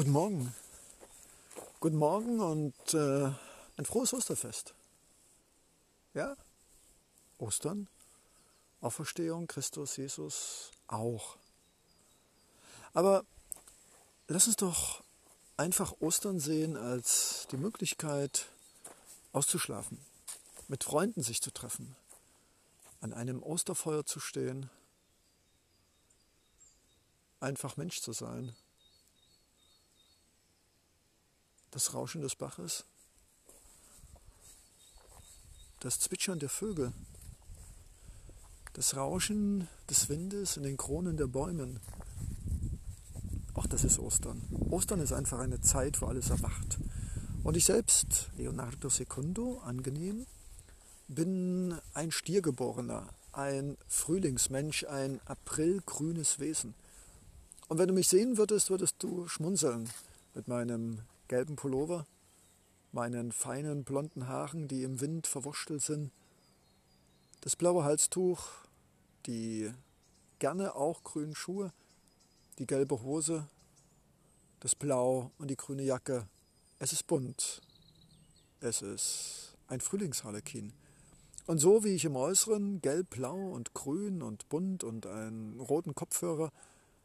Guten Morgen. Guten Morgen und äh, ein frohes Osterfest. Ja? Ostern, Auferstehung, Christus, Jesus auch. Aber lass uns doch einfach Ostern sehen als die Möglichkeit auszuschlafen, mit Freunden sich zu treffen, an einem Osterfeuer zu stehen, einfach Mensch zu sein das Rauschen des Baches, das Zwitschern der Vögel, das Rauschen des Windes in den Kronen der Bäumen. Auch das ist Ostern. Ostern ist einfach eine Zeit, wo alles erwacht. Und ich selbst, Leonardo Secundo, angenehm, bin ein Stiergeborener, ein Frühlingsmensch, ein aprilgrünes Wesen. Und wenn du mich sehen würdest, würdest du schmunzeln mit meinem gelben Pullover, meinen feinen blonden Haaren, die im Wind verwurschtelt sind, das blaue Halstuch, die gerne auch grünen Schuhe, die gelbe Hose, das Blau und die grüne Jacke. Es ist bunt. Es ist ein Frühlingsharlekin. Und so wie ich im Äußeren gelb, blau und grün und bunt und einen roten Kopfhörer,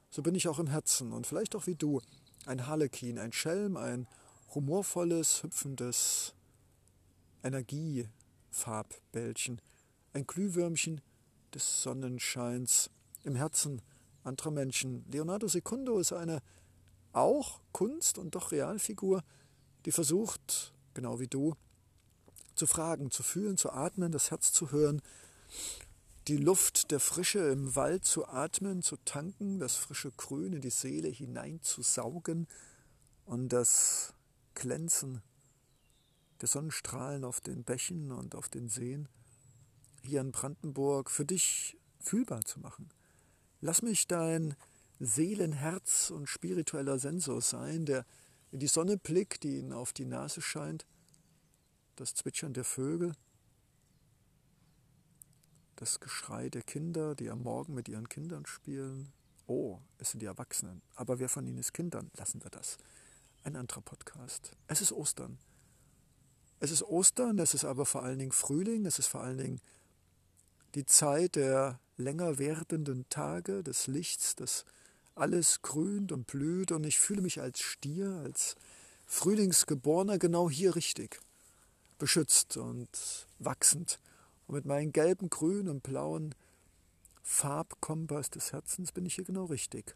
so bin ich auch im Herzen und vielleicht auch wie du ein Harlekin, ein Schelm, ein humorvolles, hüpfendes Energiefarbällchen, ein Glühwürmchen des Sonnenscheins im Herzen anderer Menschen. Leonardo Secundo ist eine auch Kunst- und doch Realfigur, die versucht, genau wie du, zu fragen, zu fühlen, zu atmen, das Herz zu hören, die Luft der Frische im Wald zu atmen, zu tanken, das frische Grün in die Seele hineinzusaugen und das Glänzen der Sonnenstrahlen auf den Bächen und auf den Seen hier in Brandenburg für dich fühlbar zu machen. Lass mich dein Seelenherz und spiritueller Sensor sein, der in die Sonne blickt, die ihn auf die Nase scheint, das Zwitschern der Vögel, das Geschrei der Kinder, die am Morgen mit ihren Kindern spielen. Oh, es sind die Erwachsenen. Aber wer von ihnen ist Kindern? Lassen wir das. Ein anderer Podcast. Es ist Ostern. Es ist Ostern, es ist aber vor allen Dingen Frühling, es ist vor allen Dingen die Zeit der länger werdenden Tage, des Lichts, das alles grünt und blüht und ich fühle mich als Stier, als Frühlingsgeborener genau hier richtig, beschützt und wachsend und mit meinen gelben, grünen und blauen Farbkompass des Herzens bin ich hier genau richtig.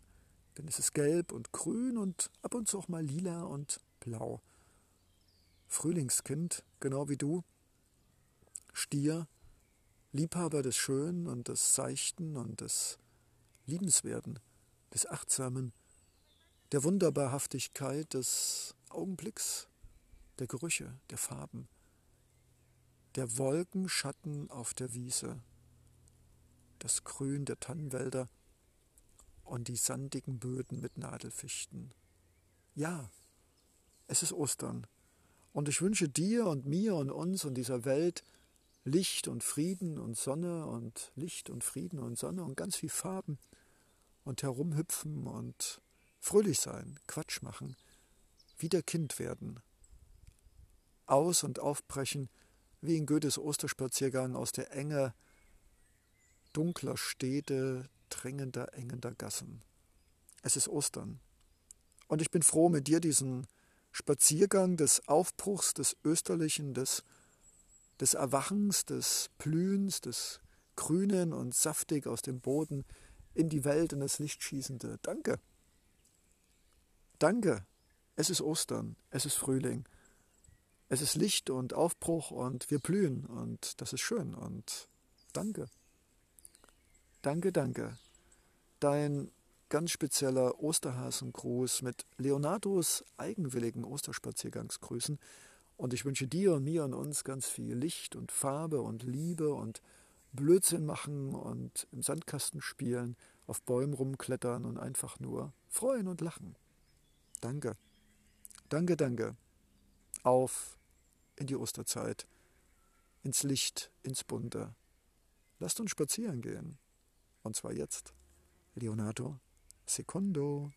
Denn es ist gelb und grün und ab und zu auch mal lila und blau. Frühlingskind, genau wie du. Stier, Liebhaber des Schönen und des Seichten und des Liebenswerten, des Achtsamen, der Wunderbarhaftigkeit des Augenblicks, der Gerüche, der Farben der Wolkenschatten auf der Wiese, das Grün der Tannenwälder und die sandigen Böden mit Nadelfichten. Ja, es ist Ostern. Und ich wünsche dir und mir und uns und dieser Welt Licht und Frieden und Sonne und Licht und Frieden und Sonne und ganz viel Farben und herumhüpfen und fröhlich sein, Quatsch machen, wieder Kind werden, aus und aufbrechen wie in Goethes Osterspaziergang aus der Enge dunkler Städte, drängender, engender Gassen. Es ist Ostern. Und ich bin froh, mit dir diesen Spaziergang des Aufbruchs, des Österlichen, des, des Erwachens, des Blühens, des Grünen und saftig aus dem Boden in die Welt in das Licht schießende. Danke. Danke. Es ist Ostern. Es ist Frühling es ist Licht und Aufbruch und wir blühen und das ist schön und danke. Danke, danke. Dein ganz spezieller Osterhasengruß mit Leonardos eigenwilligen Osterspaziergangsgrüßen und ich wünsche dir und mir und uns ganz viel Licht und Farbe und Liebe und Blödsinn machen und im Sandkasten spielen, auf Bäumen rumklettern und einfach nur freuen und lachen. Danke. Danke, danke. Auf in die Osterzeit, ins Licht, ins Bunte. Lasst uns spazieren gehen. Und zwar jetzt. Leonardo Secondo.